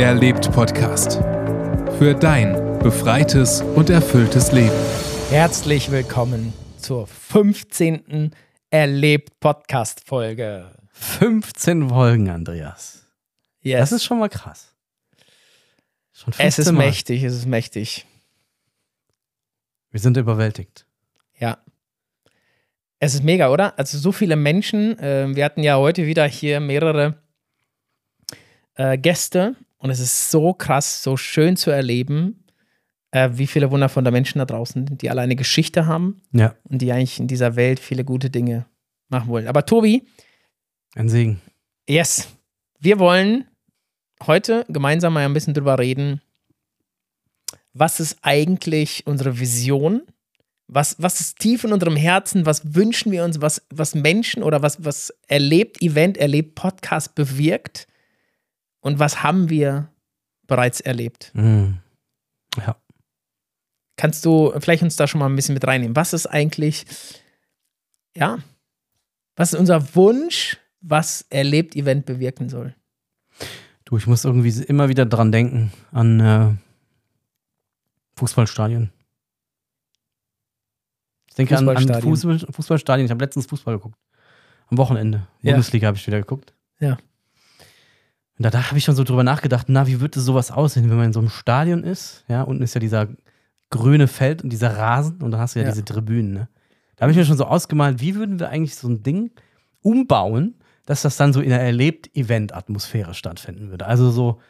Erlebt Podcast. Für dein befreites und erfülltes Leben. Herzlich willkommen zur 15. Erlebt Podcast Folge. 15 Folgen, Andreas. Yes. Das ist schon mal krass. Schon es ist mal. mächtig, es ist mächtig. Wir sind überwältigt. Ja. Es ist mega, oder? Also so viele Menschen. Äh, wir hatten ja heute wieder hier mehrere äh, Gäste und es ist so krass, so schön zu erleben, äh, wie viele wundervolle Menschen da draußen sind, die alle eine Geschichte haben ja. und die eigentlich in dieser Welt viele gute Dinge machen wollen. Aber Tobi. Ein Segen. Yes. Wir wollen heute gemeinsam mal ein bisschen drüber reden, was ist eigentlich unsere Vision? Was, was ist tief in unserem Herzen? Was wünschen wir uns, was, was Menschen oder was, was erlebt Event, erlebt Podcast bewirkt? Und was haben wir bereits erlebt? Mhm. Ja. Kannst du vielleicht uns da schon mal ein bisschen mit reinnehmen? Was ist eigentlich, ja, was ist unser Wunsch, was erlebt Event bewirken soll? Du, ich muss irgendwie immer wieder dran denken, an äh, Fußballstadien. Ich denke an, an Fußball, Fußballstadien. Ich habe letztens Fußball geguckt. Am Wochenende. Ja. Bundesliga habe ich wieder geguckt. Ja. Und da, habe ich schon so drüber nachgedacht, na, wie würde sowas aussehen, wenn man in so einem Stadion ist? Ja, unten ist ja dieser grüne Feld und dieser Rasen und dann hast du ja, ja. diese Tribünen. Ne? Da habe ich mir schon so ausgemalt, wie würden wir eigentlich so ein Ding umbauen, dass das dann so in einer Erlebt-Event-Atmosphäre stattfinden würde. Also so,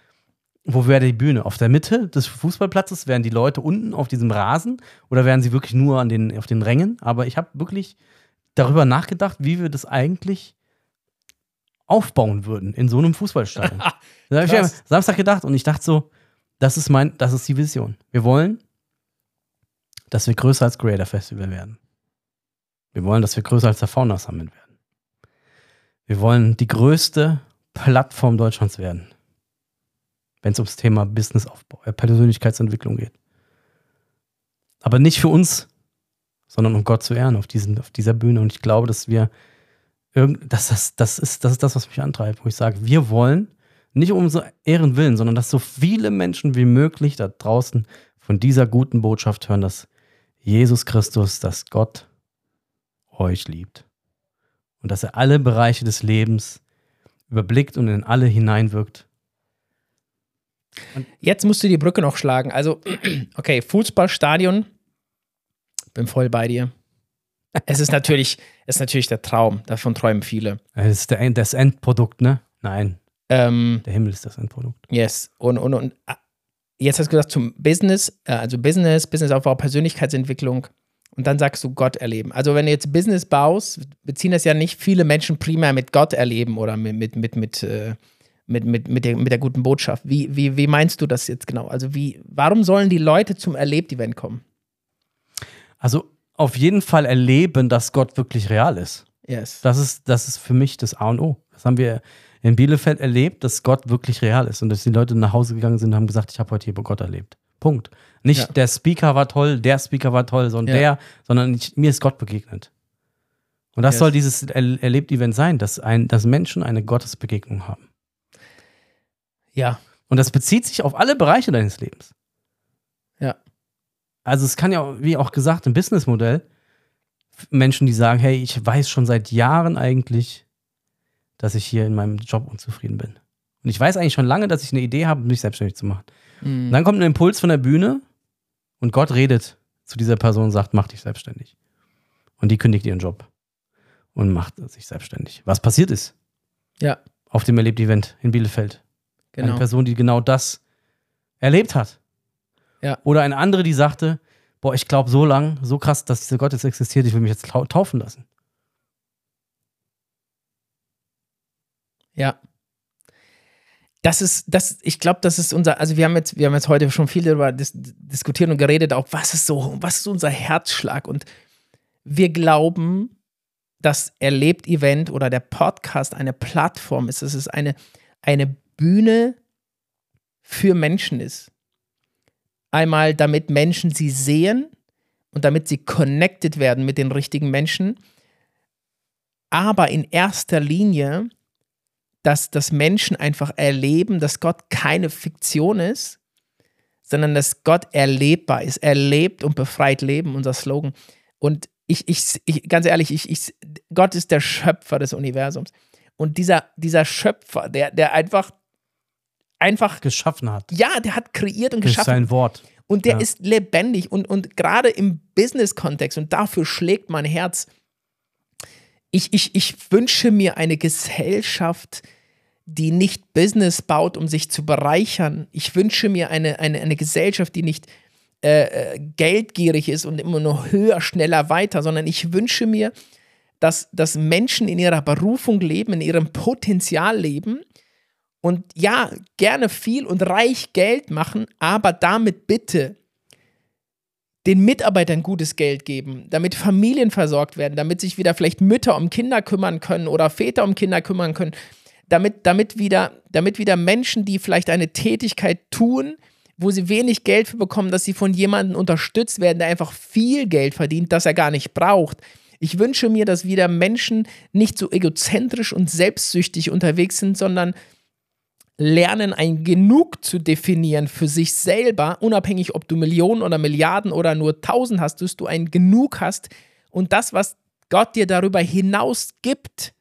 wo wäre die Bühne? Auf der Mitte des Fußballplatzes wären die Leute unten auf diesem Rasen oder wären sie wirklich nur an den, auf den Rängen? Aber ich habe wirklich darüber nachgedacht, wie wir das eigentlich aufbauen würden in so einem Fußballstadion. da habe ich ja Samstag gedacht und ich dachte so, das ist mein, das ist die Vision. Wir wollen, dass wir größer als Creator Festival werden. Wir wollen, dass wir größer als der Fauna Summit werden. Wir wollen die größte Plattform Deutschlands werden, wenn es ums Thema Businessaufbau, äh, Persönlichkeitsentwicklung geht. Aber nicht für uns, sondern um Gott zu ehren auf, diesen, auf dieser Bühne. Und ich glaube, dass wir das, das, das, ist, das ist das, was mich antreibt, wo ich sage, wir wollen nicht um so Ehren willen, sondern dass so viele Menschen wie möglich da draußen von dieser guten Botschaft hören, dass Jesus Christus, dass Gott euch liebt. Und dass er alle Bereiche des Lebens überblickt und in alle hineinwirkt. Und Jetzt musst du die Brücke noch schlagen. Also, okay, Fußballstadion, bin voll bei dir es ist natürlich, es ist natürlich der Traum, davon träumen viele. Das ist der, das Endprodukt, ne? Nein. Ähm, der Himmel ist das Endprodukt. Yes. Und, und, und ah, jetzt hast du gesagt zum Business, äh, also Business, Businessaufbau, Persönlichkeitsentwicklung. Und dann sagst du Gott erleben. Also wenn du jetzt Business baust, beziehen das ja nicht viele Menschen primär mit Gott erleben oder mit, mit, mit, mit, äh, mit, mit, mit, der, mit der guten Botschaft. Wie, wie, wie meinst du das jetzt genau? Also wie, warum sollen die Leute zum Erlebt-Event kommen? Also auf jeden Fall erleben, dass Gott wirklich real ist. Yes. Das ist, das ist für mich das A und O. Das haben wir in Bielefeld erlebt, dass Gott wirklich real ist und dass die Leute nach Hause gegangen sind und haben gesagt, ich habe heute hier Gott erlebt. Punkt. Nicht ja. der Speaker war toll, der Speaker war toll, sondern ja. der, sondern ich, mir ist Gott begegnet. Und das yes. soll dieses er Erlebt-Event sein, dass, ein, dass Menschen eine Gottesbegegnung haben. Ja. Und das bezieht sich auf alle Bereiche deines Lebens. Also es kann ja, wie auch gesagt, im Businessmodell, Menschen, die sagen, hey, ich weiß schon seit Jahren eigentlich, dass ich hier in meinem Job unzufrieden bin. Und ich weiß eigentlich schon lange, dass ich eine Idee habe, mich selbstständig zu machen. Mhm. dann kommt ein Impuls von der Bühne und Gott redet zu dieser Person und sagt, mach dich selbstständig. Und die kündigt ihren Job und macht sich selbstständig. Was passiert ist? Ja. Auf dem Erlebt-Event in Bielefeld. Genau. Eine Person, die genau das erlebt hat. Ja. Oder eine andere, die sagte, boah, ich glaube so lang, so krass, dass dieser Gott jetzt existiert, ich will mich jetzt taufen lassen. Ja. Das ist, das, ich glaube, das ist unser, also wir haben jetzt, wir haben jetzt heute schon viel darüber dis diskutiert und geredet, auch was ist so, was ist unser Herzschlag? Und wir glauben, dass Erlebt-Event oder der Podcast eine Plattform ist, dass es eine, eine Bühne für Menschen ist. Einmal, damit Menschen sie sehen und damit sie connected werden mit den richtigen Menschen. Aber in erster Linie, dass, dass Menschen einfach erleben, dass Gott keine Fiktion ist, sondern dass Gott erlebbar ist. Er lebt und befreit Leben, unser Slogan. Und ich, ich, ich ganz ehrlich, ich, ich, Gott ist der Schöpfer des Universums. Und dieser, dieser Schöpfer, der, der einfach, einfach geschaffen hat. Ja, der hat kreiert und geschaffen. sein Wort. Und der Ja. ist lebendig und, und gerade im Business-Kontext, und dafür schlägt mein Herz, ich, ich, ich wünsche mir eine Gesellschaft, die nicht Business baut, um sich zu bereichern. Ich wünsche mir eine, eine, eine Gesellschaft, die nicht äh, äh, geldgierig ist und immer nur höher, schneller, weiter, sondern ich wünsche mir, dass, dass Menschen in ihrer Berufung leben, in ihrem Potenzial leben und ja, gerne viel und reich Geld machen, aber damit bitte den Mitarbeitern gutes Geld geben, damit Familien versorgt werden, damit sich wieder vielleicht Mütter um Kinder kümmern können oder Väter um Kinder kümmern können, damit, damit, wieder, damit wieder Menschen, die vielleicht eine Tätigkeit tun, wo sie wenig Geld für bekommen, dass sie von jemandem unterstützt werden, der einfach viel Geld verdient, das er gar nicht braucht. Ich wünsche mir, dass wieder Menschen nicht so egozentrisch und selbstsüchtig unterwegs sind, sondern lernen, ein Genug zu definieren für sich selber, unabhängig, ob du Millionen oder Milliarden oder nur Tausend hast, dass du ein Genug hast und das, was Gott dir darüber hinaus gibt.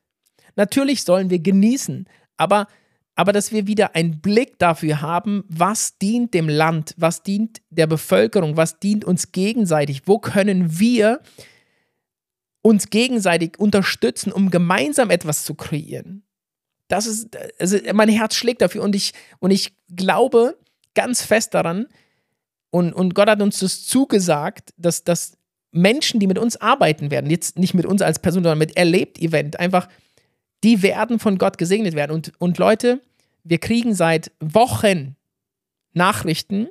Natürlich sollen wir genießen, aber, aber dass wir wieder einen Blick dafür haben, was dient dem Land, was dient der Bevölkerung, was dient uns gegenseitig, wo können wir uns gegenseitig unterstützen, um gemeinsam etwas zu kreieren. Das ist, also mein Herz schlägt dafür und ich, und ich glaube ganz fest daran, und, und Gott hat uns das zugesagt, dass, dass Menschen, die mit uns arbeiten werden, jetzt nicht mit uns als Person, sondern mit Erlebt-Event, einfach, die werden von Gott gesegnet werden. Und, und Leute, wir kriegen seit Wochen Nachrichten,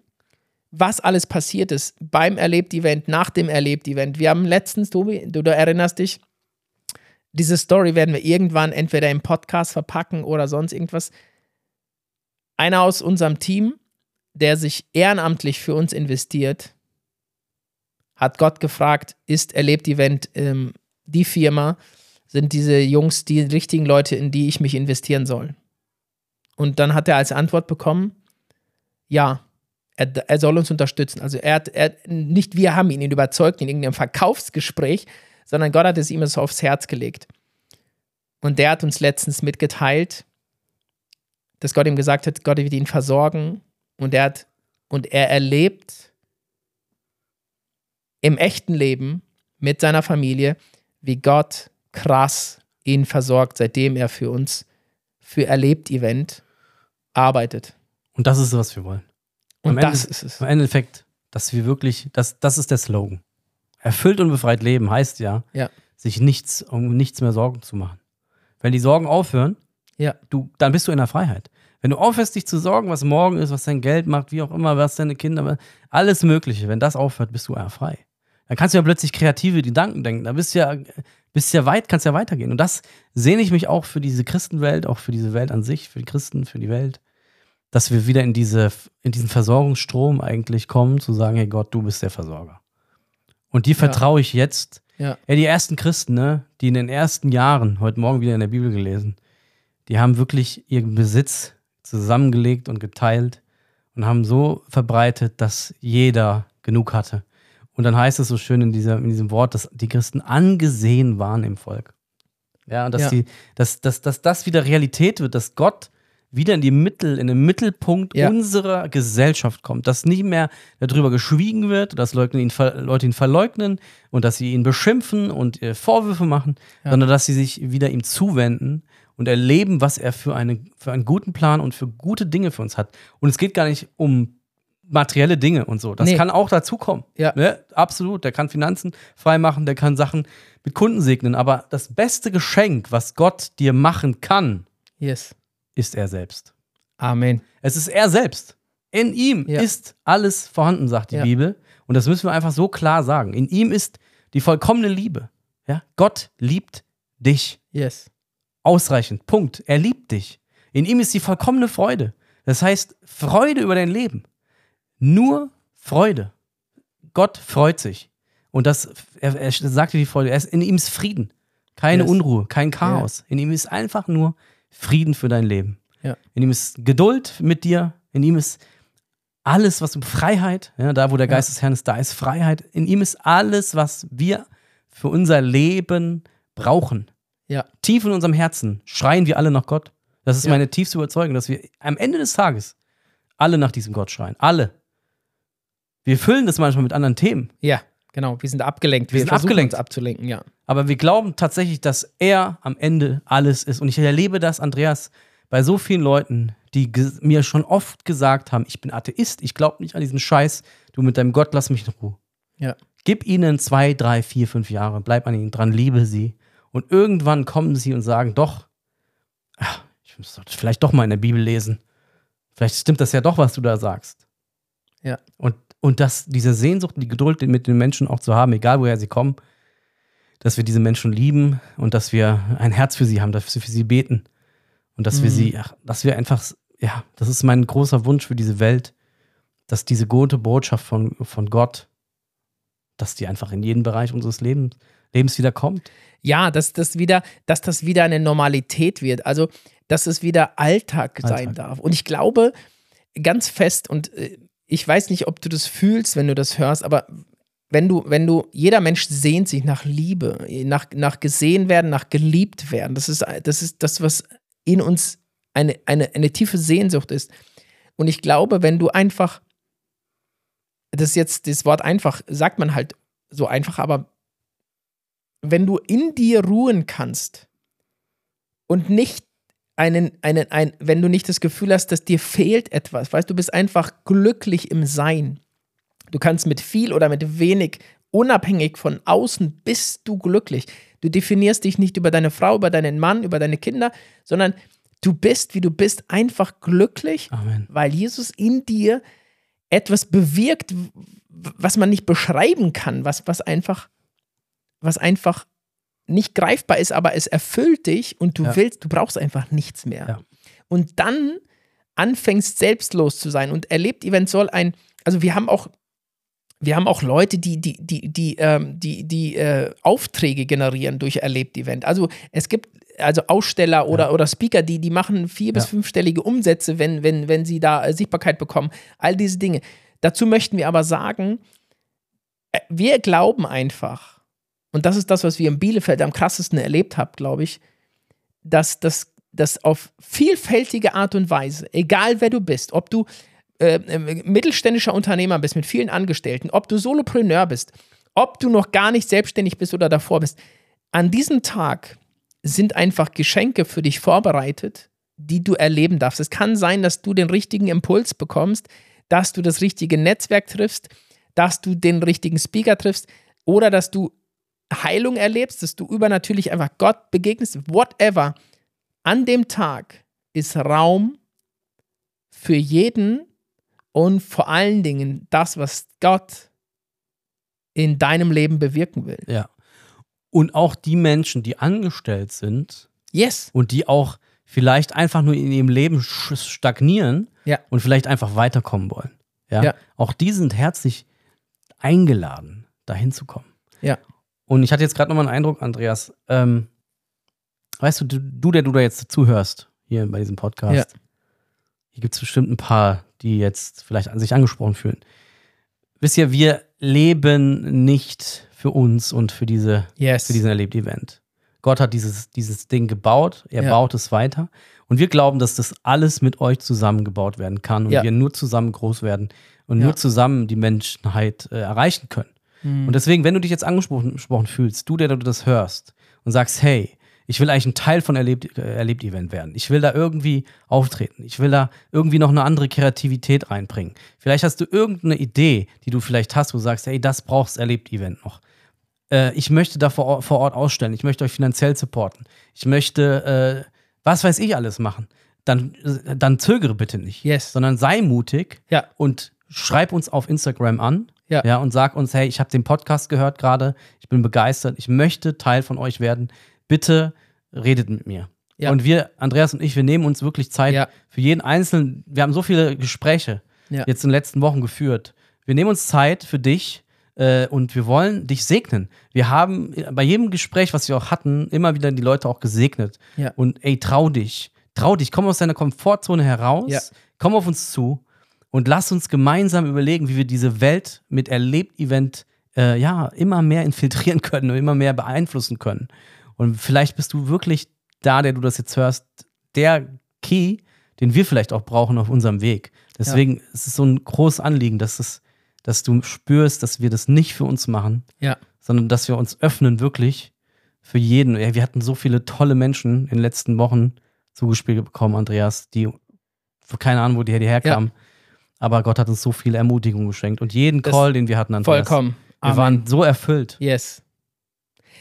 was alles passiert ist beim Erlebt-Event, nach dem Erlebt-Event. Wir haben letztens, Tobi, du, du erinnerst dich, diese Story werden wir irgendwann entweder im Podcast verpacken oder sonst irgendwas. Einer aus unserem Team, der sich ehrenamtlich für uns investiert, hat Gott gefragt, ist Erlebt-Event ähm, die Firma, sind diese Jungs die richtigen Leute, in die ich mich investieren soll? Und dann hat er als Antwort bekommen, ja, er, er soll uns unterstützen. Also er hat, er, nicht wir haben ihn überzeugt in irgendeinem Verkaufsgespräch, sondern Gott hat es ihm so aufs Herz gelegt. Und der hat uns letztens mitgeteilt, dass Gott ihm gesagt hat, Gott wird ihn versorgen und er hat und er erlebt im echten Leben mit seiner Familie, wie Gott krass ihn versorgt, seitdem er für uns für erlebt Event arbeitet. Und das ist, was wir wollen. Und Am Ende- das ist es. Im Endeffekt, dass wir wirklich, das, das ist der Slogan. Erfüllt und befreit leben heißt ja, Ja. sich nichts, um nichts mehr Sorgen zu machen. Wenn die Sorgen aufhören, Ja. du, dann bist du in der Freiheit. Wenn du aufhörst, dich zu sorgen, was morgen ist, was dein Geld macht, wie auch immer, was deine Kinder, alles Mögliche, wenn das aufhört, bist du ja frei. Dann kannst du ja plötzlich kreative Gedanken denken. Da bist du ja, bist ja weit, kannst ja weitergehen. Und das sehne ich mich auch für diese Christenwelt, auch für diese Welt an sich, für die Christen, für die Welt, dass wir wieder in, diese, in diesen Versorgungsstrom eigentlich kommen, zu sagen, hey Gott, du bist der Versorger. Und dir vertraue ich jetzt. Ja. Ja, die ersten Christen, ne, die in den ersten Jahren, heute Morgen wieder in der Bibel gelesen, die haben wirklich ihren Besitz zusammengelegt und geteilt und haben so verbreitet, dass jeder genug hatte. Und dann heißt es so schön in, dieser, in diesem Wort, dass die Christen angesehen waren im Volk. Ja, und dass, Ja. Die, dass, dass, dass das wieder Realität wird, dass Gott wieder in die Mittel, in den Mittelpunkt Ja. unserer Gesellschaft kommt, dass nicht mehr darüber geschwiegen wird, dass Leute ihn, Leute ihn verleugnen und dass sie ihn beschimpfen und äh, Vorwürfe machen, Ja. sondern dass sie sich wieder ihm zuwenden und erleben, was er für, eine, für einen guten Plan und für gute Dinge für uns hat. Und es geht gar nicht um materielle Dinge und so. Das Nee. kann auch dazukommen. Ja. Ne? Absolut. Der kann Finanzen freimachen, der kann Sachen mit Kunden segnen. Aber das beste Geschenk, was Gott dir machen kann, Yes. Ist er selbst. Amen. Es ist er selbst. In ihm Ja. ist alles vorhanden, sagt die Ja. Bibel. Und das müssen wir einfach so klar sagen. In ihm ist die vollkommene Liebe. Ja? Gott liebt dich Yes. ausreichend. Punkt. Er liebt dich. In ihm ist die vollkommene Freude. Das heißt, Freude über dein Leben. Nur Freude. Gott freut sich. Und das, er, er sagte die Freude, er ist, in ihm ist Frieden. Keine Yes. Unruhe, kein Chaos. In ihm ist einfach nur Frieden für dein Leben. Ja. In ihm ist Geduld mit dir, in ihm ist alles, was du Freiheit, ja, da wo der Geist des Herrn ist, da ist Freiheit. In ihm ist alles, was wir für unser Leben brauchen. Ja. Tief in unserem Herzen schreien wir alle nach Gott. Das ist Ja. meine tiefste Überzeugung, dass wir am Ende des Tages alle nach diesem Gott schreien. Alle. Wir füllen das manchmal mit anderen Themen. Ja, genau. Wir sind abgelenkt. Wir sind versuchen abgelenkt. abzulenken, ja. Aber wir glauben tatsächlich, dass er am Ende alles ist. Und ich erlebe das, Andreas, bei so vielen Leuten, die mir schon oft gesagt haben, ich bin Atheist, ich glaube nicht an diesen Scheiß, du mit deinem Gott, lass mich in Ruhe. Ja. Gib ihnen zwei, drei, vier, fünf Jahre, bleib an ihnen dran, liebe sie. Und irgendwann kommen sie und sagen, doch, ach, ich muss vielleicht doch mal in der Bibel lesen. Vielleicht stimmt das ja doch, was du da sagst. Ja. Und, und dass diese Sehnsucht und die Geduld mit den Menschen auch zu haben, egal woher sie kommen, dass wir diese Menschen lieben und dass wir ein Herz für sie haben, dass wir für sie beten und dass wir Mhm. sie, ach, dass wir einfach, ja, das ist mein großer Wunsch für diese Welt, dass diese gute Botschaft von, von Gott, dass die einfach in jeden Bereich unseres Lebens, Lebens wieder kommt. Ja, dass das wieder, dass das wieder eine Normalität wird. Also, dass es wieder Alltag, sein Alltag. darf. Und ich glaube ganz fest, und äh, ich weiß nicht, ob du das fühlst, wenn du das hörst, aber wenn du, wenn du, jeder Mensch sehnt sich nach Liebe, nach, nach gesehen werden, nach geliebt werden. Das ist, das ist das, was in uns eine, eine, eine tiefe Sehnsucht ist. Und ich glaube, wenn du einfach, das jetzt, das Wort einfach, sagt man halt so einfach, aber wenn du in dir ruhen kannst und nicht einen, einen, ein, wenn du nicht das Gefühl hast, dass dir fehlt etwas, weißt du, bist einfach glücklich im Sein. Du kannst mit viel oder mit wenig, unabhängig von außen, bist du glücklich. Du definierst dich nicht über deine Frau, über deinen Mann, über deine Kinder, sondern du bist, wie du bist, einfach glücklich, Amen. weil Jesus in dir etwas bewirkt, was man nicht beschreiben kann, was, was einfach, was einfach nicht greifbar ist, aber es erfüllt dich und du Ja. willst, du brauchst einfach nichts mehr. Ja. Und dann anfängst selbstlos zu sein und erlebt eventuell ein, also wir haben auch, wir haben auch Leute, die, die, die, die, ähm, die, die äh, Aufträge generieren durch Erlebt-Event. Also es gibt also Aussteller oder, oder Speaker, die, die machen vier- bis Ja. fünfstellige Umsätze, wenn, wenn, wenn sie da äh, Sichtbarkeit bekommen. All diese Dinge. Dazu möchten wir aber sagen, äh, wir glauben einfach, und das ist das, was wir in Bielefeld am krassesten erlebt haben, glaube ich, dass das dass auf vielfältige Art und Weise, egal wer du bist, ob du äh, äh, mittelständischer Unternehmer bist mit vielen Angestellten, ob du Solopreneur bist, ob du noch gar nicht selbstständig bist oder davor bist, an diesem Tag sind einfach Geschenke für dich vorbereitet, die du erleben darfst. Es kann sein, dass du den richtigen Impuls bekommst, dass du das richtige Netzwerk triffst, dass du den richtigen Speaker triffst oder dass du Heilung erlebst, dass du übernatürlich einfach Gott begegnest, whatever. An dem Tag ist Raum für jeden und vor allen Dingen das, was Gott in deinem Leben bewirken will. Ja. Und auch die Menschen, die angestellt sind Yes. und die auch vielleicht einfach nur in ihrem Leben stagnieren Ja. und vielleicht einfach weiterkommen wollen. Ja? Ja. Auch die sind herzlich eingeladen, dahin zu kommen. Ja. Und ich hatte jetzt gerade nochmal einen Eindruck, Andreas. Ähm, weißt du, du, du, der du da jetzt zuhörst, hier bei diesem Podcast, Ja. hier gibt es bestimmt ein paar, die jetzt vielleicht an sich angesprochen fühlen. Wisst ihr, wir leben nicht für uns und für diese Yes. für diesen Erlebt-Event. Gott hat dieses, dieses Ding gebaut, er Ja. baut es weiter. Und wir glauben, dass das alles mit euch zusammengebaut werden kann und Ja. wir nur zusammen groß werden und Ja. nur zusammen die Menschheit äh, erreichen können. Mhm. Und deswegen, wenn du dich jetzt angesprochen gesprochen fühlst, du, der du das hörst und sagst, hey, ich will eigentlich ein Teil von Erlebt- äh, Erlebt-Event werden. Ich will da irgendwie auftreten. Ich will da irgendwie noch eine andere Kreativität reinbringen. Vielleicht hast du irgendeine Idee, die du vielleicht hast, wo du sagst, hey, das brauchst Erlebt-Event noch äh, ich möchte da vor, Ort- vor Ort ausstellen, ich möchte euch finanziell supporten, ich möchte, äh, was weiß ich alles machen, dann, äh, dann zögere bitte nicht, Yes. sondern sei mutig Ja. und schreib uns auf Instagram an Ja. ja, und sag uns, hey, ich habe den Podcast gehört gerade, ich bin begeistert, ich möchte Teil von euch werden, bitte redet mit mir. Ja. Und wir, Andreas und ich, wir nehmen uns wirklich Zeit Ja. für jeden Einzelnen. Wir haben so viele Gespräche Ja. jetzt in den letzten Wochen geführt. Wir nehmen uns Zeit für dich äh, und wir wollen dich segnen. Wir haben bei jedem Gespräch, was wir auch hatten, immer wieder die Leute auch gesegnet. Und ey, trau dich. Trau dich, komm aus deiner Komfortzone heraus, komm auf uns zu und lass uns gemeinsam überlegen, wie wir diese Welt mit Erlebt-Event äh, ja, immer mehr infiltrieren können und immer mehr beeinflussen können. Und vielleicht bist du wirklich da, der du das jetzt hörst, der Key, den wir vielleicht auch brauchen auf unserem Weg. Deswegen ist es so ein großes Anliegen, dass, es, dass du spürst, dass wir das nicht für uns machen, Ja. sondern dass wir uns öffnen wirklich für jeden. Ja, wir hatten so viele tolle Menschen in den letzten Wochen zugespielt bekommen, Andreas, die keine Ahnung, wo die herkamen. Aber Gott hat uns so viel Ermutigung geschenkt. Und jeden Das- Call, den wir hatten, Andreas, Vollkommen. wir waren so erfüllt. Yes.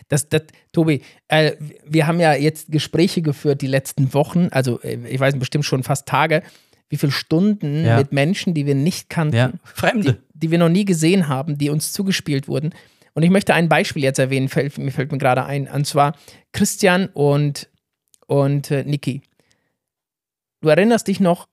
Das, das, Tobi, äh, wir haben ja jetzt Gespräche geführt die letzten Wochen, also äh, ich weiß bestimmt schon fast Tage, wie viele Stunden Ja. mit Menschen, die wir nicht kannten, Ja, Fremde. die, die wir noch nie gesehen haben, die uns zugespielt wurden. Und ich möchte ein Beispiel jetzt erwähnen, fällt, mir fällt mir gerade ein, und zwar Christian und, und äh, Niki. Du erinnerst dich noch,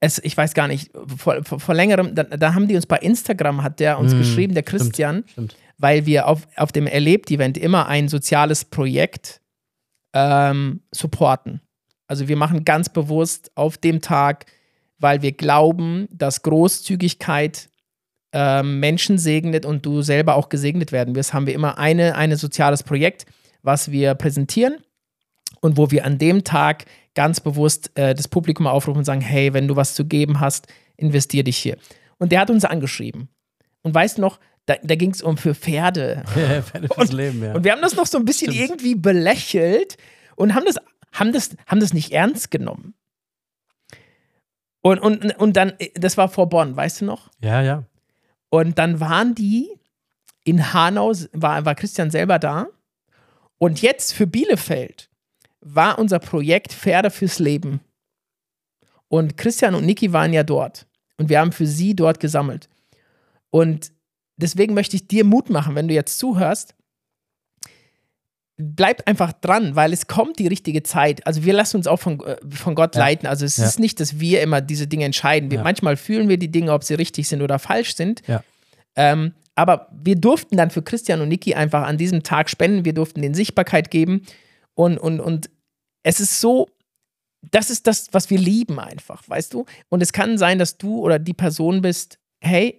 es, ich weiß gar nicht, vor, vor, vor längerem, da, da haben die uns bei Instagram, hat der uns Mm, geschrieben, der stimmt. Christian, Stimmt. weil wir auf, auf dem Erlebt-Event immer ein soziales Projekt ähm, supporten. Also wir machen ganz bewusst auf dem Tag, weil wir glauben, dass Großzügigkeit ähm, Menschen segnet und du selber auch gesegnet werden wirst, haben wir immer eine, ein soziales Projekt, was wir präsentieren und wo wir an dem Tag ganz bewusst äh, das Publikum aufrufen und sagen, hey, wenn du was zu geben hast, investier dich hier. Und der hat uns angeschrieben. Und weißt du noch, da, da ging es um für Pferde. Ja, Pferde fürs Leben, ja. Und wir haben das noch so ein bisschen Stimmt. irgendwie belächelt und haben das, haben das, haben das nicht ernst genommen. Und, und, und dann, das war vor Bonn, weißt du noch? ja, ja. Und dann waren die in Hanau, war, war Christian selber da. Und jetzt für Bielefeld war unser Projekt Pferde fürs Leben. Und Christian und Niki waren ja dort. Und wir haben für sie dort gesammelt. Und deswegen möchte ich dir Mut machen, wenn du jetzt zuhörst. Bleib einfach dran, weil es kommt die richtige Zeit. Also wir lassen uns auch von, äh, von Gott Ja. leiten. Also es Ja. ist nicht, dass wir immer diese Dinge entscheiden. Wir, Ja. Manchmal fühlen wir die Dinge, ob sie richtig sind oder falsch sind. Ähm, aber wir durften dann für Christian und Niki einfach an diesem Tag spenden. Wir durften denen Sichtbarkeit geben. Und, und, und es ist so, das ist das, was wir lieben einfach, weißt du? Und es kann sein, dass du oder die Person bist, hey,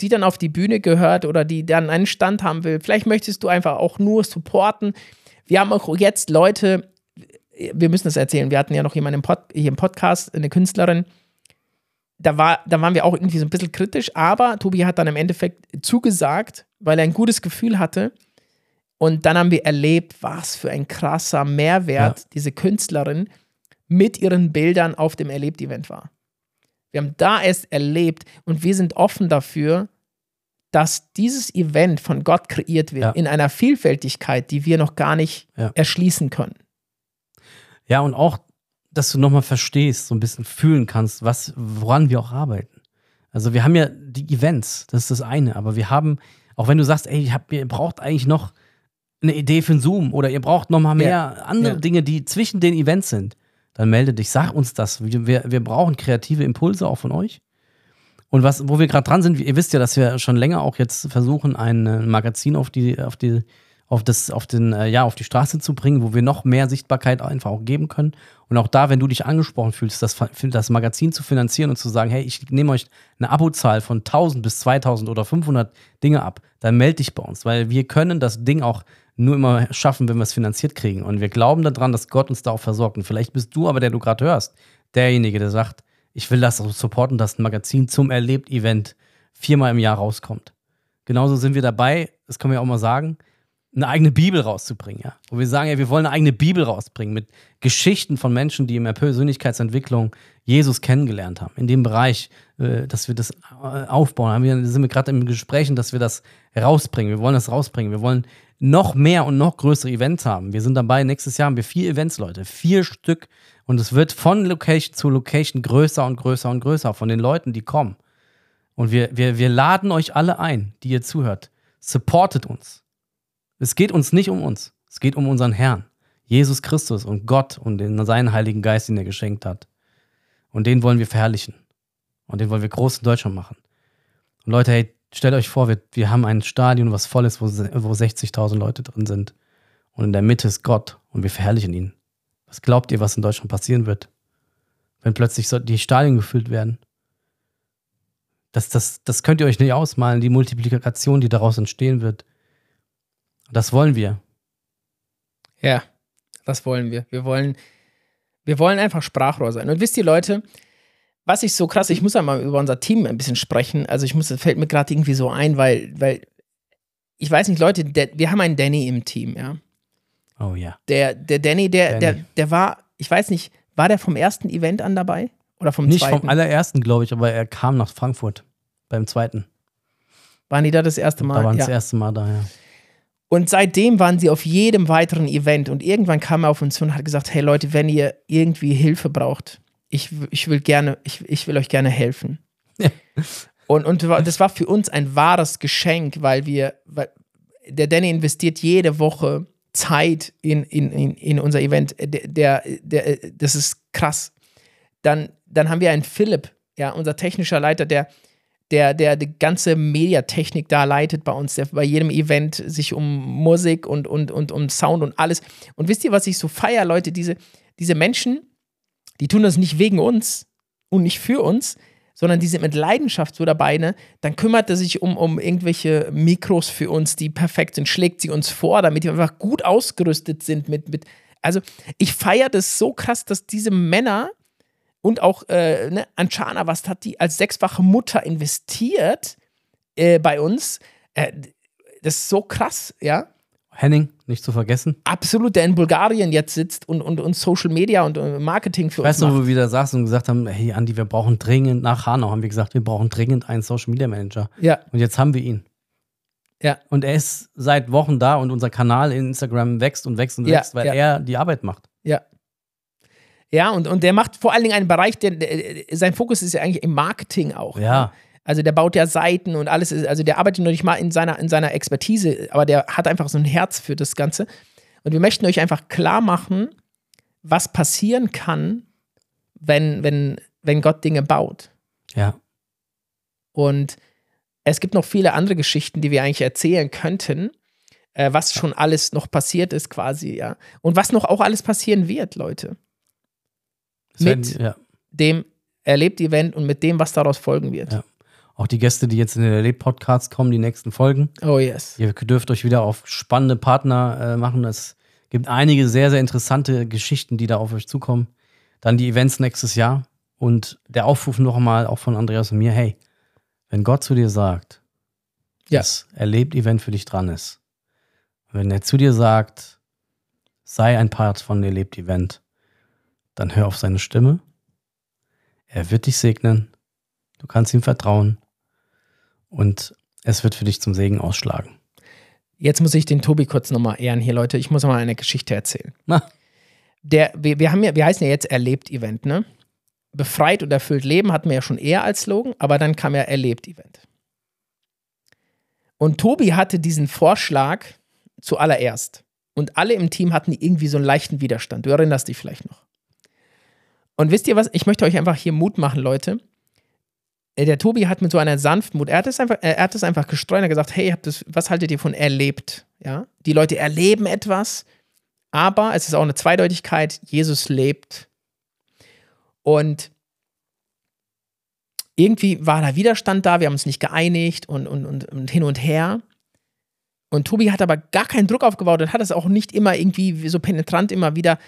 die dann auf die Bühne gehört oder die dann einen Stand haben will. Vielleicht möchtest du einfach auch nur supporten. Wir haben auch jetzt Leute, wir müssen das erzählen. Wir hatten ja noch jemanden im, Pod, hier im Podcast, eine Künstlerin. Da, war, da waren wir auch irgendwie so ein bisschen kritisch, aber Tobi hat dann im Endeffekt zugesagt, weil er ein gutes Gefühl hatte. Und dann haben wir erlebt, was für ein krasser Mehrwert diese Künstlerin mit ihren Bildern auf dem Erlebt-Event war. Wir haben da erst erlebt und wir sind offen dafür, dass dieses Event von Gott kreiert wird Ja. in einer Vielfältigkeit, die wir noch gar nicht Ja. erschließen können. Ja, und auch, dass du nochmal verstehst, so ein bisschen fühlen kannst, was, woran wir auch arbeiten. Also wir haben ja die Events, das ist das eine, aber wir haben, auch wenn du sagst, ey, ich hab, ihr braucht eigentlich noch eine Idee für ein Zoom oder ihr braucht nochmal mehr Ja. andere Ja. Dinge, die zwischen den Events sind, dann melde dich, sag uns das. Wir, wir, wir brauchen kreative Impulse auch von euch. Und was, wo wir gerade dran sind, ihr wisst ja, dass wir schon länger auch jetzt versuchen, ein äh, Magazin auf die, auf die, auf das, auf den, äh, ja, auf die Straße zu bringen, wo wir noch mehr Sichtbarkeit einfach auch geben können. Und auch da, wenn du dich angesprochen fühlst, das, das Magazin zu finanzieren und zu sagen, hey, ich nehme euch eine Abozahl von 1000 bis 2000 oder 500 Dinge ab, dann melde dich bei uns, weil wir können das Ding auch nur immer schaffen, wenn wir es finanziert kriegen. Und wir glauben daran, dass Gott uns da auch versorgt. Und vielleicht bist du aber, der du gerade hörst, derjenige, der sagt, ich will das supporten, dass ein Magazin zum Erlebt-Event viermal im Jahr rauskommt. Genauso sind wir dabei, das können wir auch mal sagen, eine eigene Bibel rauszubringen, ja. Wo wir sagen, ja, wir wollen eine eigene Bibel rausbringen mit Geschichten von Menschen, die in der Persönlichkeitsentwicklung Jesus kennengelernt haben. In dem Bereich, äh, dass wir das äh, aufbauen, haben sind wir gerade im Gesprächen, dass wir das rausbringen. Wir wollen das rausbringen. Wir wollen noch mehr und noch größere Events haben. Wir sind dabei, nächstes Jahr haben wir vier Events, Leute. Vier Stück. Und es wird von Location zu Location größer und größer und größer von den Leuten, die kommen. Und wir, wir, wir laden euch alle ein, die ihr zuhört. Supportet uns. Es geht uns nicht um uns. Es geht um unseren Herrn, Jesus Christus und Gott und den, seinen Heiligen Geist, den er geschenkt hat. Und den wollen wir verherrlichen. Und den wollen wir groß in Deutschland machen. Und Leute, hey, stellt euch vor, wir, wir haben ein Stadion, was voll ist, wo, wo 60.000 Leute drin sind. Und in der Mitte ist Gott und wir verherrlichen ihn. Was glaubt ihr, was in Deutschland passieren wird? Wenn plötzlich so die Stadien gefüllt werden. Das, das, das könnt ihr euch nicht ausmalen, die Multiplikation, die daraus entstehen wird. Das wollen wir. Ja, das wollen wir. Wir wollen, wir wollen einfach Sprachrohr sein. Und wisst ihr, Leute, was ich so krass, ich muss einmal über unser Team ein bisschen sprechen. Also ich muss, das fällt mir gerade irgendwie so ein, weil, weil, ich weiß nicht, Leute, der, wir haben einen Danny im Team, ja. Oh ja. Der, der Danny, der, Danny. der, der war, ich weiß nicht, war der vom ersten Event an dabei? Oder vom Nicht zweiten? vom allerersten, glaube ich, aber er kam nach Frankfurt beim zweiten. Waren die da das erste Mal? Da waren ja. das erste Mal da, ja. Und seitdem waren sie auf jedem weiteren Event und irgendwann kam er auf uns zu und hat gesagt, hey Leute, wenn ihr irgendwie Hilfe braucht, ich, ich will gerne, ich, ich will euch gerne helfen. Ja. Und, und das war für uns ein wahres Geschenk, weil wir, weil der Danny investiert jede Woche Zeit in, in, in, in unser Event. Der, der, der, das ist krass. Dann, dann haben wir einen Philipp, ja, unser technischer Leiter, der, der, der die ganze Mediatechnik da leitet bei uns, der bei jedem Event sich um Musik und, und, und um Sound und alles. Und wisst ihr, was ich so feier, Leute? Diese, diese Menschen, die tun das nicht wegen uns und nicht für uns, sondern die sind mit Leidenschaft so dabei, ne? Dann kümmert er sich um, um irgendwelche Mikros für uns, die perfekt sind, schlägt sie uns vor, damit wir einfach gut ausgerüstet sind mit, mit also ich feiere das so krass, dass diese Männer und auch äh, ne, Anchana, was hat die als sechsfache Mutter investiert äh, bei uns? Äh, das ist so krass, ja. Henning, nicht zu vergessen. Absolut, der in Bulgarien jetzt sitzt und, und, und Social Media und Marketing für Weißt uns du, wo wir wieder saßen und gesagt haben, hey Andi, wir brauchen dringend, nach Hanau haben wir gesagt, wir brauchen dringend einen Social Media Manager. Ja, Und jetzt haben wir ihn. ja, Und er ist seit Wochen da und unser Kanal in Instagram wächst und wächst und Ja, wächst, weil ja. er die Arbeit macht. ja. Ja, und, und der macht vor allen Dingen einen Bereich, der, der, sein Fokus ist ja eigentlich im Marketing auch. Ja. Also der baut ja Seiten und alles, also der arbeitet noch nicht mal in seiner, in seiner Expertise, aber der hat einfach so ein Herz für das Ganze. Und wir möchten euch einfach klar machen, was passieren kann, wenn, wenn, wenn Gott Dinge baut. Ja. Und es gibt noch viele andere Geschichten, die wir eigentlich erzählen könnten, äh, was schon alles noch passiert ist quasi, ja. Und was noch auch alles passieren wird, Leute. Mit- ja. Dem Erlebt-Event und mit dem, was daraus folgen wird. Ja. Auch die Gäste, die jetzt in den Erlebt-Podcasts kommen, die nächsten Folgen. Oh yes. Ihr dürft euch wieder auf spannende Partner äh, machen. Es gibt einige sehr, sehr interessante Geschichten, die da auf euch zukommen. Dann die Events nächstes Jahr. Und der Aufruf noch einmal auch von Andreas und mir, hey, wenn Gott zu dir sagt, Ja. das Erlebt-Event für dich dran ist, wenn er zu dir sagt, sei ein Part von Erlebt-Event, dann hör auf seine Stimme. Er wird dich segnen. Du kannst ihm vertrauen. Und es wird für dich zum Segen ausschlagen. Jetzt muss ich den Tobi kurz nochmal ehren hier, Leute. Ich muss mal eine Geschichte erzählen. Na, Der, wir, wir haben ja, wir heißen ja jetzt Erlebt-Event, ne? Befreit und erfüllt Leben hatten wir ja schon eher als Slogan, aber dann kam ja Erlebt-Event. Und Tobi hatte diesen Vorschlag zuallererst. Und alle im Team hatten irgendwie so einen leichten Widerstand. Du erinnerst dich vielleicht noch. Und wisst ihr was? Ich möchte euch einfach hier Mut machen, Leute. Äh, Der Tobi hat mit so einer Sanftmut, er hat es einfach, er hat es einfach gestreut, hat gesagt, hey, das, was haltet ihr von erlebt? Ja? Die Leute erleben etwas, aber es ist auch eine Zweideutigkeit, Jesus lebt. Und irgendwie war da Widerstand da, wir haben uns nicht geeinigt und, und, und, und hin und her. Und Tobi hat aber gar keinen Druck aufgebaut und hat es auch nicht immer irgendwie so penetrant immer wieder.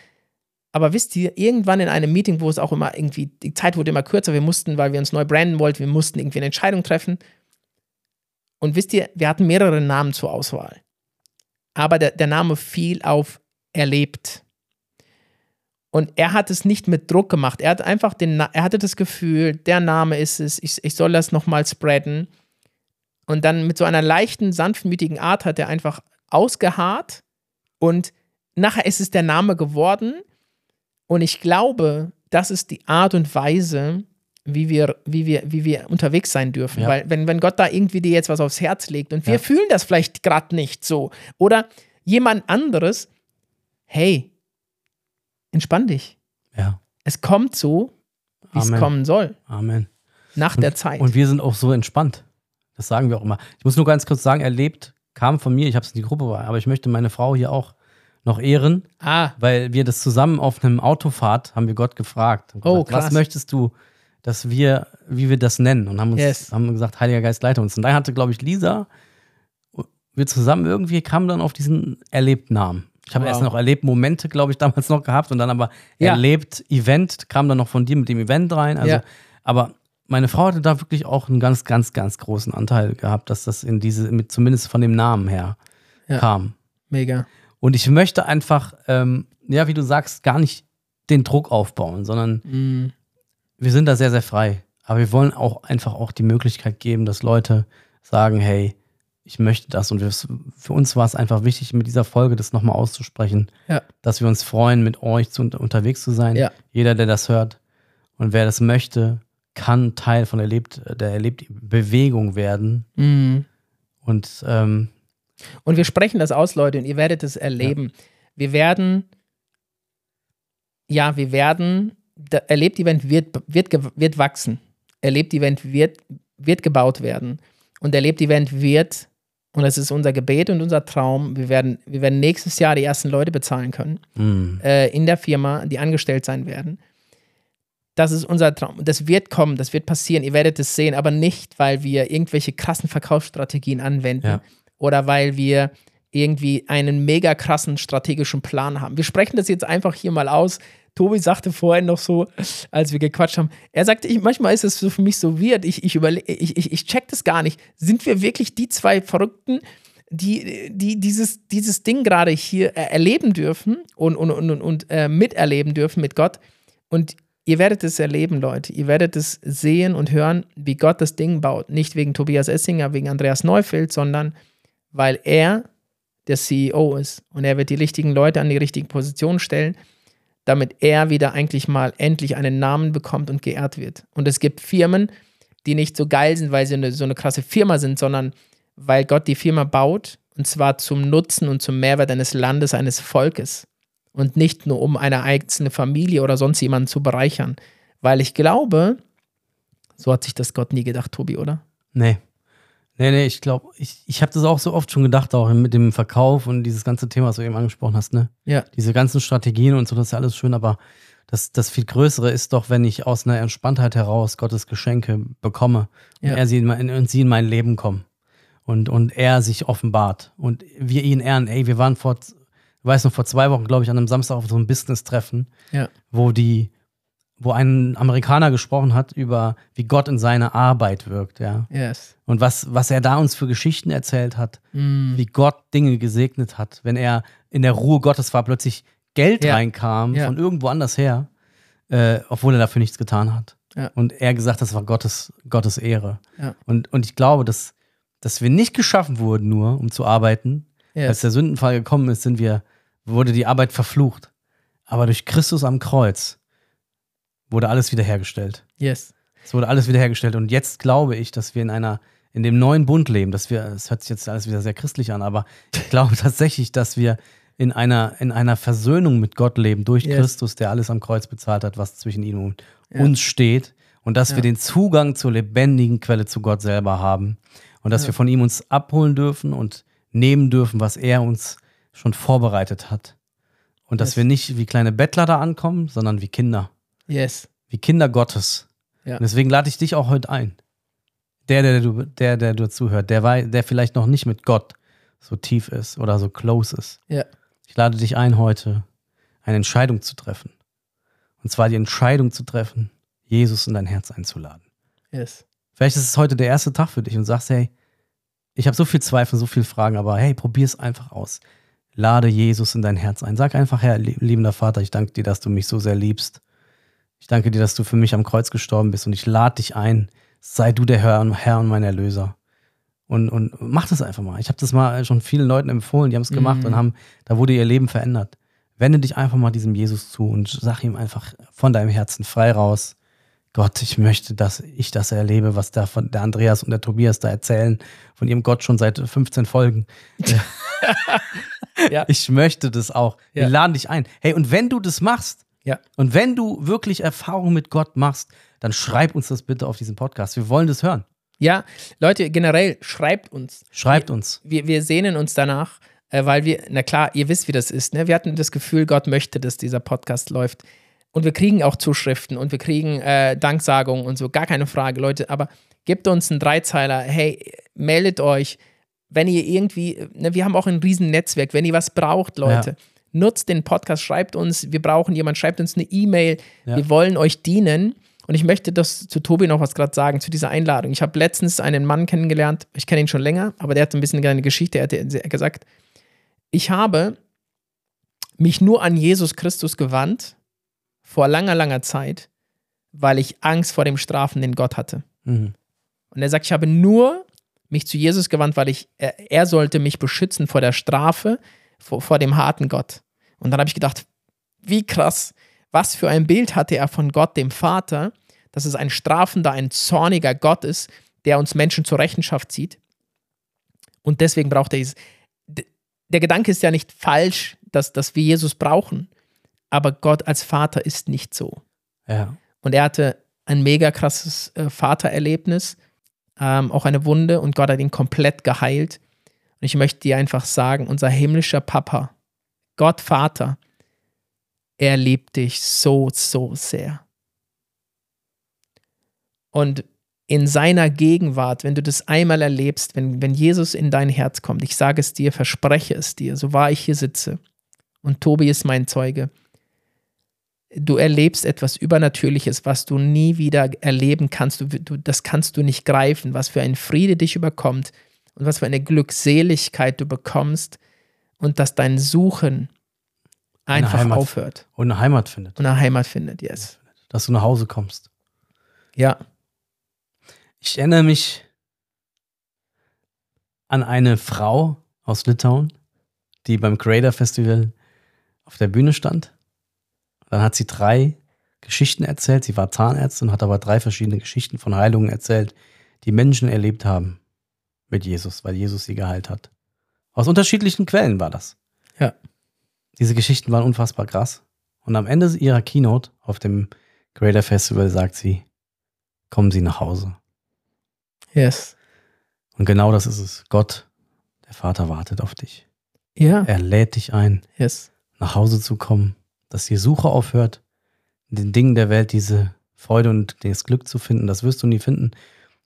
Aber wisst ihr, irgendwann in einem Meeting, wo es auch immer irgendwie, die Zeit wurde immer kürzer, wir mussten, weil wir uns neu branden wollten, wir mussten irgendwie eine Entscheidung treffen. Und wisst ihr, wir hatten mehrere Namen zur Auswahl. Aber der, der Name fiel auf erlebt. Und er hat es nicht mit Druck gemacht. Er hat einfach den, er hatte das Gefühl, der Name ist es, ich, ich soll das nochmal spreaden. Und dann mit so einer leichten, sanftmütigen Art hat er einfach ausgeharrt und nachher ist es der Name geworden. Und ich glaube, das ist die Art und Weise, wie wir, wie wir, wie wir unterwegs sein dürfen. Ja. Weil, wenn, wenn Gott da irgendwie dir jetzt was aufs Herz legt und wir Ja. fühlen das vielleicht gerade nicht so. Oder jemand anderes, hey, entspann dich. ja. Es kommt so, wie es kommen soll, Amen. nach der Zeit. Und wir sind auch so entspannt. Das sagen wir auch immer. Ich muss nur ganz kurz sagen, erlebt kam von mir, ich habe es in die Gruppe, aber ich möchte meine Frau hier auch noch ehren, Ah, weil wir das zusammen auf einem Autofahrt haben wir Gott gefragt. Oh, gesagt, Was möchtest du, dass wir, wie wir das nennen? Und haben uns Yes. haben gesagt, Heiliger Geist, leite uns. Und dann hatte, glaube ich, Lisa, wir zusammen irgendwie kamen dann auf diesen Erlebt-Namen. Ich habe Wow. erst noch erlebt Momente, glaube ich, damals noch gehabt und dann aber Ja. erlebt Event, kam dann noch von dir mit dem Event rein. Also, Ja. aber meine Frau hatte da wirklich auch einen ganz, ganz, ganz großen Anteil gehabt, dass das in diese, mit, zumindest von dem Namen her Ja. kam. mega. Und ich möchte einfach, ähm, ja, wie du sagst, gar nicht den Druck aufbauen, sondern Mm, wir sind da sehr, sehr frei. Aber wir wollen auch einfach auch die Möglichkeit geben, dass Leute sagen, hey, ich möchte das. Und wir, für uns war es einfach wichtig, mit dieser Folge das nochmal auszusprechen, Ja. dass wir uns freuen, mit euch zu, unterwegs zu sein. Ja. Jeder, der das hört. Und wer das möchte, kann Teil von erlebt, der erlebt Bewegung werden. mm. Und ähm, Und wir sprechen das aus, Leute, und ihr werdet es erleben. Wir werden, ja, wir werden, der Erlebt-Event wird, wird, wird wachsen. Erlebt-Event wird, wird gebaut werden. Und Erlebt-Event wird, und das ist unser Gebet und unser Traum, wir werden, wir werden nächstes Jahr die ersten Leute bezahlen können mh, äh, in der Firma, die angestellt sein werden. Das ist unser Traum. Das wird kommen, das wird passieren. Ihr werdet es sehen, aber nicht, weil wir irgendwelche krassen Verkaufsstrategien anwenden Ja. Oder weil wir irgendwie einen mega krassen strategischen Plan haben. Wir sprechen das jetzt einfach hier mal aus. Tobi sagte vorhin noch so, als wir gequatscht haben, er sagte, ich, manchmal ist es so für mich so weird, ich, ich, ich, ich, ich check das gar nicht. Sind wir wirklich die zwei Verrückten, die, die dieses, dieses Ding gerade hier äh, erleben dürfen und, und, und, und, und äh, miterleben dürfen mit Gott? Und ihr werdet es erleben, Leute. Ihr werdet es sehen und hören, wie Gott das Ding baut. Nicht wegen Tobias Essinger, wegen Andreas Neufeld, sondern weil er der CEO ist. Und er wird die richtigen Leute an die richtigen Positionen stellen, damit er wieder eigentlich mal endlich einen Namen bekommt und geehrt wird. Und es gibt Firmen, die nicht so geil sind, weil sie eine, so eine krasse Firma sind, sondern weil Gott die Firma baut und zwar zum Nutzen und zum Mehrwert eines Landes, eines Volkes und nicht nur um eine einzelne Familie oder sonst jemanden zu bereichern. Weil ich glaube, so hat sich das Gott nie gedacht, Tobi, oder? Nee. Nee, nee, ich glaube, ich, ich habe das auch so oft schon gedacht, auch mit dem Verkauf und dieses ganze Thema, was du eben angesprochen hast, ne? Ja. Diese ganzen Strategien und so, das ist ja alles schön, aber das, das viel Größere ist doch, wenn ich aus einer Entspanntheit heraus Gottes Geschenke bekomme Ja. und, er sie in mein, und sie in mein Leben kommen und, und er sich offenbart und wir ihn ehren. Ey, wir waren vor, ich weiß noch, vor zwei Wochen, glaube ich, an einem Samstag auf so einem Business-Treffen, Ja. wo die, wo ein Amerikaner gesprochen hat über, wie Gott in seiner Arbeit wirkt, ja. Yes. Und was, was er da uns für Geschichten erzählt hat, Mm. wie Gott Dinge gesegnet hat, wenn er in der Ruhe Gottes war, plötzlich Geld Ja. reinkam Ja. von irgendwo anders her, äh, obwohl er dafür nichts getan hat. Ja. Und er gesagt, das war Gottes, Gottes Ehre. Und, und ich glaube, dass, dass wir nicht geschaffen wurden, nur um zu arbeiten. Als Yes. der Sündenfall gekommen ist, sind wir, wurde die Arbeit verflucht. Aber durch Christus am Kreuz wurde alles wiederhergestellt. Yes. Es wurde alles wiederhergestellt. Und jetzt glaube ich, dass wir in einer, in dem neuen Bund leben, dass wir, es hört sich jetzt alles wieder sehr christlich an, aber ich glaube tatsächlich, dass wir in einer, in einer Versöhnung mit Gott leben, durch Yes. Christus, der alles am Kreuz bezahlt hat, was zwischen ihm und Ja. uns steht. Und dass Ja. wir den Zugang zur lebendigen Quelle zu Gott selber haben. Und dass Ja. wir von ihm uns abholen dürfen und nehmen dürfen, was er uns schon vorbereitet hat. Und dass Yes. wir nicht wie kleine Bettler da ankommen, sondern wie Kinder Yes. wie Kinder Gottes. Ja. Und deswegen lade ich dich auch heute ein. Der, der du, der, der du zuhört, der, der vielleicht noch nicht mit Gott so tief ist oder so close ist. Ja. Ich lade dich ein, heute eine Entscheidung zu treffen. Und zwar die Entscheidung zu treffen, Jesus in dein Herz einzuladen. Yes. Vielleicht ist es heute der erste Tag für dich und sagst, hey, ich habe so viel Zweifel, so viel Fragen, aber hey, probier es einfach aus. Lade Jesus in dein Herz ein. Sag einfach, Herr, lie- liebender Vater, ich danke dir, dass du mich so sehr liebst. Ich danke dir, dass du für mich am Kreuz gestorben bist und ich lade dich ein. Sei du der Herr, Herr und mein Erlöser. Und, und mach das einfach mal. Ich habe das mal schon vielen Leuten empfohlen, die haben es gemacht Mhm. und haben, da wurde ihr Leben verändert. Wende dich einfach mal diesem Jesus zu und sag ihm einfach von deinem Herzen frei raus. Gott, ich möchte, dass ich das erlebe, was da von der Andreas und der Tobias da erzählen, von ihrem Gott schon seit 15 Folgen. Ja. Ich möchte das auch. Wir Ja. laden dich ein. Hey, und wenn du das machst, Ja. und wenn du wirklich Erfahrung mit Gott machst, dann schreib uns das bitte auf diesen Podcast. Wir wollen das hören. Ja, Leute, generell schreibt uns. Schreibt uns. Wir, wir sehnen uns danach, äh, weil wir, na klar, ihr wisst, wie das ist. Ne? Wir hatten das Gefühl, Gott möchte, dass dieser Podcast läuft. Und wir kriegen auch Zuschriften und wir kriegen äh, Danksagungen und so, gar keine Frage, Leute. Aber gebt uns einen Dreizeiler, hey, meldet euch, wenn ihr irgendwie, ne, wir haben auch ein riesen Netzwerk, wenn ihr was braucht, Leute. Ja. Nutzt den Podcast, schreibt uns, wir brauchen jemanden, schreibt uns eine E-Mail, ja. wir wollen euch dienen. Und ich möchte das zu Tobi noch was gerade sagen, zu dieser Einladung. Ich habe letztens einen Mann kennengelernt, ich kenne ihn schon länger, aber der hat ein bisschen eine Geschichte, er hat gesagt, ich habe mich nur an Jesus Christus gewandt vor langer, langer Zeit, weil ich Angst vor dem Strafen, den Gott hatte. Mhm. Und er sagt, ich habe nur mich zu Jesus gewandt, weil ich, er, er sollte mich beschützen vor der Strafe, vor, vor dem harten Gott. Und dann habe ich gedacht, wie krass, was für ein Bild hatte er von Gott, dem Vater, dass es ein strafender, ein zorniger Gott ist, der uns Menschen zur Rechenschaft zieht. Und deswegen braucht er Jesus der Gedanke ist ja nicht falsch, dass, dass wir Jesus brauchen, aber Gott als Vater ist nicht so. Ja. Und er hatte ein mega krasses äh, Vatererlebnis, ähm, auch eine Wunde und Gott hat ihn komplett geheilt. Und ich möchte dir einfach sagen, unser himmlischer Papa, Gott Vater, er liebt dich so, so sehr. Und in seiner Gegenwart, wenn du das einmal erlebst, wenn, wenn Jesus in dein Herz kommt, ich sage es dir, verspreche es dir, so wahr ich hier sitze und Tobi ist mein Zeuge, du erlebst etwas Übernatürliches, was du nie wieder erleben kannst, du, du, das kannst du nicht greifen, was für ein Friede dich überkommt und was für eine Glückseligkeit du bekommst und dass dein Suchen einfach Heimat, aufhört. Und eine Heimat findet. Und eine Heimat findet, yes. Dass du nach Hause kommst. Ja. Ich erinnere mich an eine Frau aus Litauen, die beim Creator Festival auf der Bühne stand. Dann hat sie drei Geschichten erzählt. Sie war Zahnärztin, hat aber drei verschiedene Geschichten von Heilungen erzählt, die Menschen erlebt haben mit Jesus, weil Jesus sie geheilt hat. Aus unterschiedlichen Quellen war das. Ja. Diese Geschichten waren unfassbar krass. Und am Ende ihrer Keynote auf dem Creator Festival sagt sie, kommen Sie nach Hause. Yes. Und genau das ist es. Gott, der Vater, wartet auf dich. Ja. Er lädt dich ein, yes. nach Hause zu kommen, dass die Suche aufhört, in den Dingen der Welt diese Freude und das Glück zu finden. Das wirst du nie finden.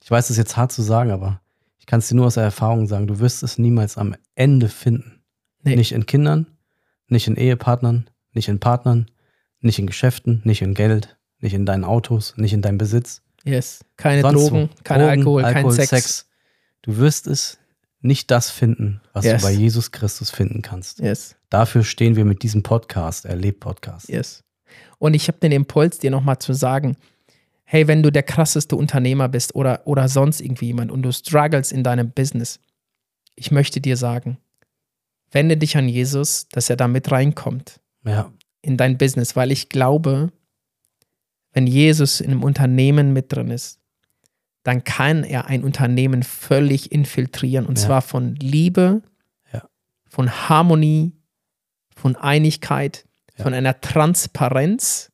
Ich weiß, es ist jetzt hart zu sagen, aber ich kann es dir nur aus der Erfahrung sagen, du wirst es niemals am Ende finden. Nee. Nicht in Kindern, nicht in Ehepartnern, nicht in Partnern, nicht in Geschäften, nicht in Geld, nicht in deinen Autos, nicht in deinem Besitz. Yes. Keine Sonst Drogen, wo. kein Drogen, Alkohol, Alkohol, kein Sex. Sex. Du wirst es nicht das finden, was yes. du bei Jesus Christus finden kannst. Yes. Dafür stehen wir mit diesem Podcast, Erleb-Podcast. Yes. Und ich habe den Impuls, dir nochmal zu sagen, hey, wenn du der krasseste Unternehmer bist oder, oder sonst irgendwie jemand und du struggles in deinem Business, ich möchte dir sagen, wende dich an Jesus, dass er da mit reinkommt. Ja. In dein Business, weil ich glaube, wenn Jesus in einem Unternehmen mit drin ist, dann kann er ein Unternehmen völlig infiltrieren und ja. zwar von Liebe, ja. von Harmonie, von Einigkeit, ja. von einer Transparenz,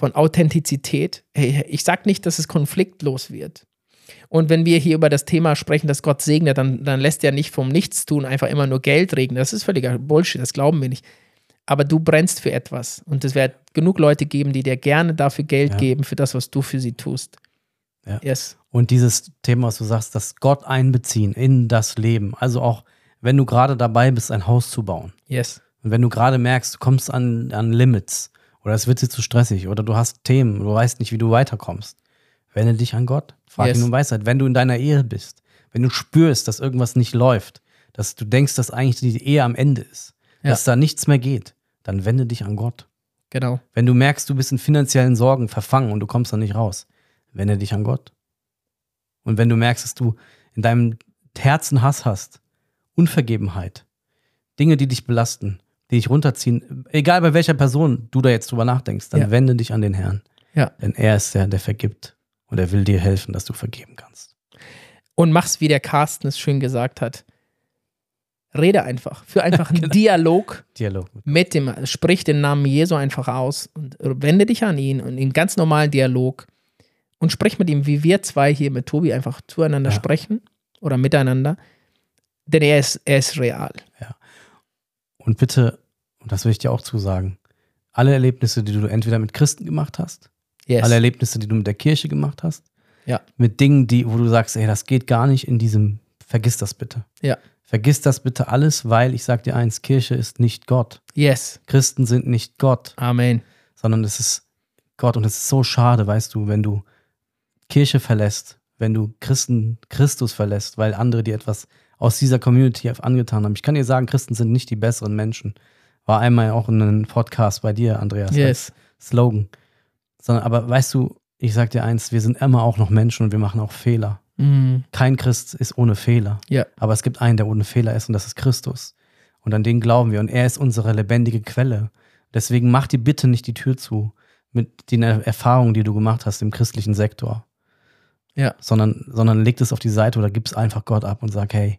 von Authentizität. Ich sage nicht, dass es konfliktlos wird. Und wenn wir hier über das Thema sprechen, dass Gott segnet, dann, dann lässt er nicht vom Nichtstun einfach immer nur Geld regnen. Das ist völliger Bullshit, das glauben wir nicht aber du brennst für etwas. Und es wird genug Leute geben, die dir gerne dafür Geld ja. geben, für das, was du für sie tust. Ja. Yes. Und dieses Thema, was du sagst, dass Gott einbeziehen in das Leben. Also auch, wenn du gerade dabei bist, ein Haus zu bauen. Yes. Und wenn du gerade merkst, du kommst an, an Limits oder es wird dir zu stressig oder du hast Themen, du weißt nicht, wie du weiterkommst, wende dich an Gott. Frag yes. ihn um Weisheit. Wenn du in deiner Ehe bist, wenn du spürst, dass irgendwas nicht läuft, dass du denkst, dass eigentlich die Ehe am Ende ist, ja. dass da nichts mehr geht, dann wende dich an Gott. Genau. Wenn du merkst, du bist in finanziellen Sorgen verfangen und du kommst da nicht raus, wende dich an Gott. Und wenn du merkst, dass du in deinem Herzen Hass hast, Unvergebenheit, Dinge, die dich belasten, die dich runterziehen, egal bei welcher Person du da jetzt drüber nachdenkst, dann ja. wende dich an den Herrn. Ja. Denn er ist der, der vergibt und er will dir helfen, dass du vergeben kannst. Und mach's, wie der Carsten es schön gesagt hat. Rede einfach. Für einfach einen genau. Dialog, Dialog mit dem, sprich den Namen Jesu einfach aus und wende dich an ihn und in ganz normalen Dialog und sprich mit ihm, wie wir zwei hier mit Tobi einfach zueinander ja. sprechen oder miteinander. Denn er ist, er ist real. Ja. Und bitte, und das will ich dir auch zusagen, alle Erlebnisse, die du entweder mit Christen gemacht hast, Yes. alle Erlebnisse, die du mit der Kirche gemacht hast, Ja. mit Dingen, die, wo du sagst, ey, das geht gar nicht in diesem, vergiss das bitte. Ja. Vergiss das bitte alles, weil ich sag dir eins, Kirche ist nicht Gott. Yes. Christen sind nicht Gott, Amen. sondern es ist Gott. Und es ist so schade, weißt du, wenn du Kirche verlässt, wenn du Christen, Christus verlässt, weil andere dir etwas aus dieser Community angetan haben. Ich kann dir sagen, Christen sind nicht die besseren Menschen. War einmal auch in einem Podcast bei dir, Andreas. Yes. als Slogan. Sondern, aber weißt du, ich sag dir eins, wir sind immer auch noch Menschen und wir machen auch Fehler. Mm. Kein Christ ist ohne Fehler. Ja. Aber es gibt einen, der ohne Fehler ist und das ist Christus. Und an den glauben wir und er ist unsere lebendige Quelle. Deswegen mach dir bitte nicht die Tür zu mit den Er- Erfahrungen, die du gemacht hast im christlichen Sektor. Ja. Sondern, sondern leg es auf die Seite oder gib es einfach Gott ab und sag, hey,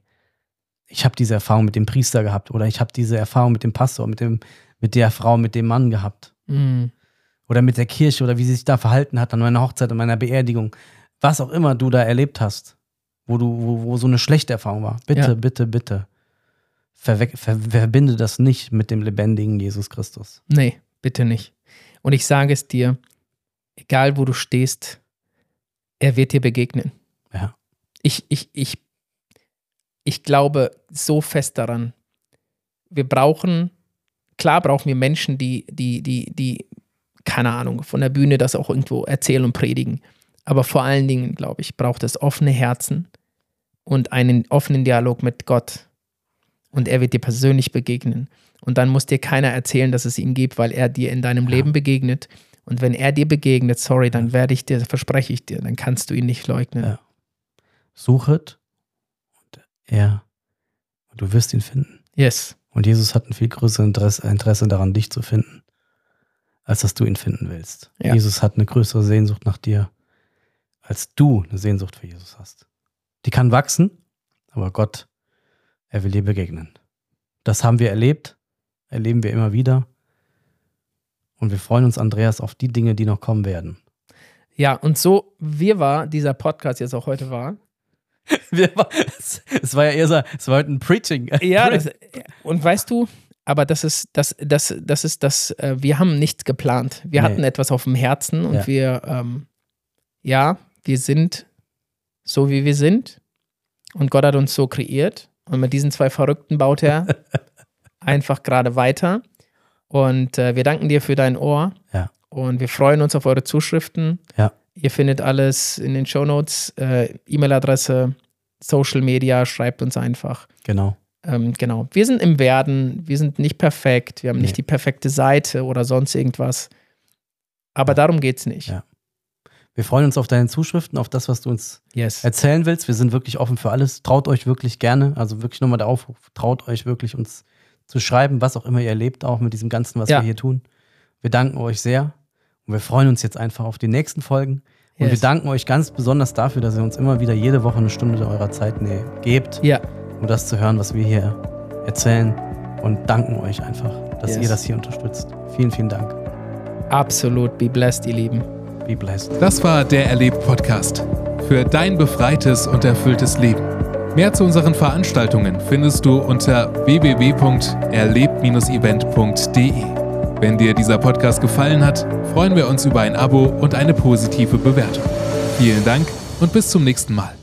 ich habe diese Erfahrung mit dem Priester gehabt oder ich habe diese Erfahrung mit dem Pastor, mit, dem, mit der Frau, mit dem Mann gehabt Mm. oder mit der Kirche oder wie sie sich da verhalten hat an meiner Hochzeit, an meiner Beerdigung, was auch immer du da erlebt hast, wo du, wo, wo so eine schlechte Erfahrung war. Bitte, Ja. bitte, bitte. Verwe ver verbinde das nicht mit dem lebendigen Jesus Christus. Nee, bitte nicht. Und ich sage es dir, egal wo du stehst, er wird dir begegnen. Ja. Ich, ich, ich, ich glaube so fest daran. Wir brauchen, klar brauchen wir Menschen, die, die, die, die, keine Ahnung, von der Bühne das auch irgendwo erzählen und predigen. Aber vor allen Dingen, glaube ich, braucht es offene Herzen und einen offenen Dialog mit Gott. Und er wird dir persönlich begegnen. Und dann muss dir keiner erzählen, dass es ihn gibt, weil er dir in deinem Ja. Leben begegnet. Und wenn er dir begegnet, sorry, dann werde ich dir, verspreche ich dir, dann kannst du ihn nicht leugnen. Ja. Suchet er, und du wirst ihn finden. Yes. Und Jesus hat ein viel größeres Interesse, Interesse daran, dich zu finden, als dass du ihn finden willst. Ja. Jesus hat eine größere Sehnsucht nach dir, als du eine Sehnsucht für Jesus hast. Die kann wachsen, aber Gott, er will dir begegnen. Das haben wir erlebt, erleben wir immer wieder. Und wir freuen uns, Andreas, auf die Dinge, die noch kommen werden. Ja, und so wie war dieser Podcast jetzt auch heute war. es war ja eher so, es war heute ein Preaching. Ja, das, und weißt du, aber das ist das, das, das ist das, äh, wir haben nichts geplant. Wir Nee. hatten etwas auf dem Herzen und Ja. wir, ähm, ja, wir sind so wie wir sind. Und Gott hat uns so kreiert. Und mit diesen zwei Verrückten baut er einfach gerade weiter. Und äh, wir danken dir für dein Ohr. Ja. Und wir freuen uns auf eure Zuschriften. Ja. Ihr findet alles in den Shownotes, äh, E-Mail-Adresse, Social Media, schreibt uns einfach. Genau. Ähm, genau. Wir sind im Werden, wir sind nicht perfekt, wir haben nicht Nee. die perfekte Seite oder sonst irgendwas. Aber Ja. darum geht es nicht. Ja. Wir freuen uns auf deine Zuschriften, auf das, was du uns Yes. erzählen willst. Wir sind wirklich offen für alles. Traut euch wirklich gerne. Also wirklich nochmal der Aufruf. Traut euch wirklich uns zu schreiben, was auch immer ihr erlebt, auch mit diesem Ganzen, was Ja. wir hier tun. Wir danken euch sehr und wir freuen uns jetzt einfach auf die nächsten Folgen. Und wir Yes. danken euch ganz besonders dafür, dass ihr uns immer wieder jede Woche eine Stunde eurer Zeit ne gebt, Ja, um das zu hören, was wir hier erzählen. Und danken euch einfach, dass Yes. ihr das hier unterstützt. Vielen, vielen Dank. absolut. Be blessed, ihr Lieben. Be blessed. Das war der Erlebt-Podcast. Für dein befreites und erfülltes Leben. Mehr zu unseren Veranstaltungen findest du unter www.erlebt-event.de. Wenn dir dieser Podcast gefallen hat, freuen wir uns über ein Abo und eine positive Bewertung. Vielen Dank und bis zum nächsten Mal.